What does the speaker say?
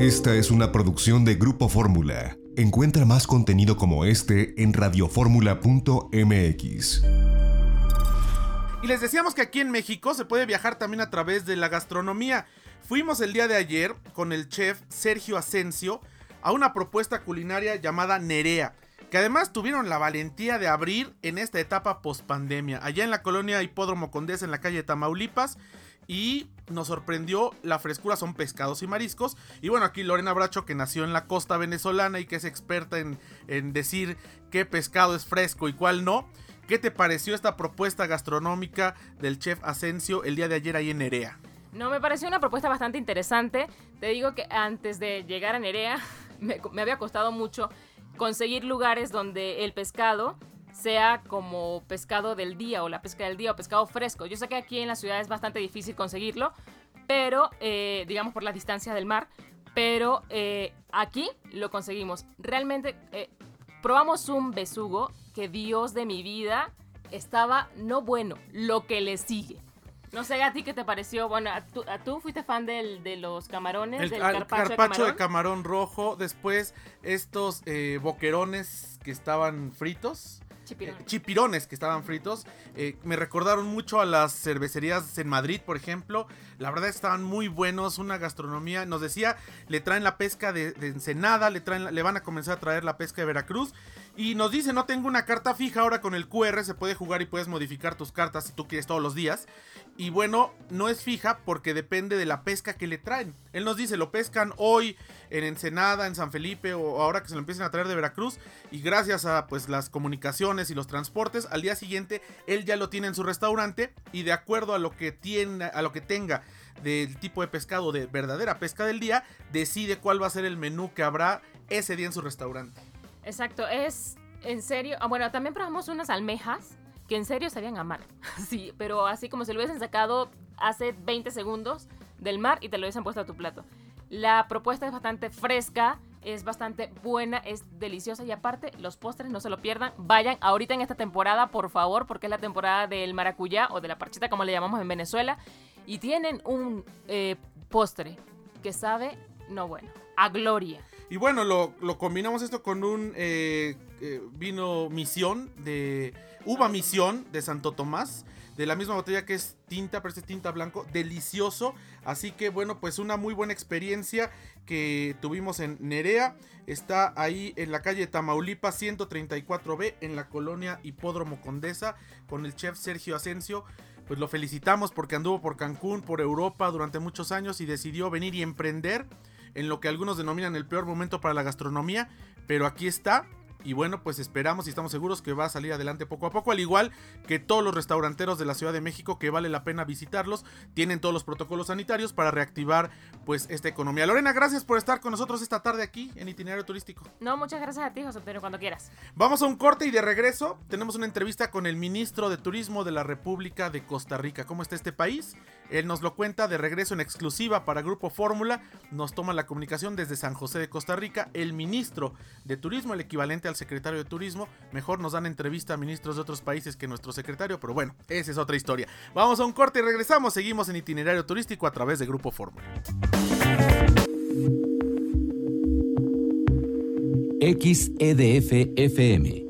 Esta es una producción de Grupo Fórmula. Encuentra más contenido como este en radioformula.mx. Y les decíamos que aquí en México se puede viajar también a través de la gastronomía. Fuimos el día de ayer con el chef Sergio Asensio a una propuesta culinaria llamada Nerea, que además tuvieron la valentía de abrir en esta etapa post-pandemia, allá en la colonia Hipódromo Condés en la calle Tamaulipas. Y nos sorprendió la frescura, son pescados y mariscos. Y bueno, aquí Lorena Bracho, que nació en la costa venezolana y que es experta en, en decir qué pescado es fresco y cuál no. ¿Qué te pareció esta propuesta gastronómica del chef Asensio el día de ayer ahí en Nerea? No, me pareció una propuesta bastante interesante. Te digo que antes de llegar a Nerea me había costado mucho conseguir lugares donde el pescado sea como pescado del día o la pesca del día o pescado fresco. Yo sé que aquí en la ciudad es bastante difícil conseguirlo, pero eh, digamos por la distancia del mar, pero eh, aquí lo conseguimos. Realmente eh, probamos un besugo que Dios de mi vida estaba no bueno, lo que le sigue. No sé a ti qué te pareció. Bueno, a tú, a tú fuiste fan del, de los camarones, El del al- carpaccio, carpaccio de de camarón. rojo. Después estos eh, boquerones que estaban fritos. Chipirón. eh, chipirones que estaban fritos. eh, me recordaron mucho a las cervecerías en Madrid, por ejemplo. La verdad estaban muy buenos, una gastronomía. Nos decía, le traen la pesca de, de Ensenada, le, traen, la- le van a comenzar a traer la pesca de Veracruz. Y nos dice, no tengo una carta fija, ahora con el QR se puede jugar y puedes modificar tus cartas si tú quieres todos los días. Y bueno, no es fija porque depende de la pesca que le traen. Él nos dice, lo pescan hoy en Ensenada, en San Felipe o ahora que se lo empiecen a traer de Veracruz. Y gracias a pues las comunicaciones y los transportes, al día siguiente él ya lo tiene en su restaurante y de acuerdo a lo que tiene, a lo que tenga del tipo de pescado de verdadera pesca del día, decide cuál va a ser el menú que habrá ese día en su restaurante. Exacto, es en serio. Ah, bueno, también probamos unas almejas que en serio sabían a mar. Sí, pero así como si lo hubiesen sacado hace 20 segundos del mar y te lo hubiesen puesto a tu plato. La propuesta es bastante fresca, es bastante buena, es deliciosa y aparte los postres no se lo pierdan. Vayan ahorita en esta temporada, por favor, porque es la temporada del maracuyá o de la parchita como le llamamos en Venezuela. Y tienen un eh, postre que sabe, no bueno, a gloria. Y bueno, lo, combinamos esto con un eh, eh, vino misión de uva misión de Santo Tomás. De la misma botella que es tinta, pero este es tinta blanco, delicioso. Así que bueno, pues una muy buena experiencia que tuvimos en Nerea. Está ahí en la calle Tamaulipas 134B, en la colonia Hipódromo Condesa, con el chef Sergio Asensio. Pues lo felicitamos porque anduvo por Cancún, por Europa durante muchos años y decidió venir y emprender en lo que algunos denominan el peor momento para la gastronomía, pero aquí está. Y bueno, pues esperamos y estamos seguros que va a salir adelante poco a poco, al igual que todos los restauranteros de la Ciudad de México que vale la pena visitarlos, tienen todos los protocolos sanitarios para reactivar pues esta economía. Lorena, gracias por estar con nosotros esta tarde aquí en Itinerario Turístico. No, muchas gracias a ti, José Antonio, cuando quieras. Vamos a un corte y de regreso tenemos una entrevista con el ministro de Turismo de la República de Costa Rica. ¿Cómo está este país? Él nos lo cuenta de regreso en exclusiva para Grupo Fórmula. Nos toma la comunicación desde San José de Costa Rica. El ministro de Turismo, el equivalente al secretario de Turismo. Mejor nos dan entrevista a ministros de otros países que nuestro secretario, pero bueno, esa es otra historia. Vamos a un corte y regresamos. Seguimos en itinerario turístico a través de Grupo Fórmula. XEDF FM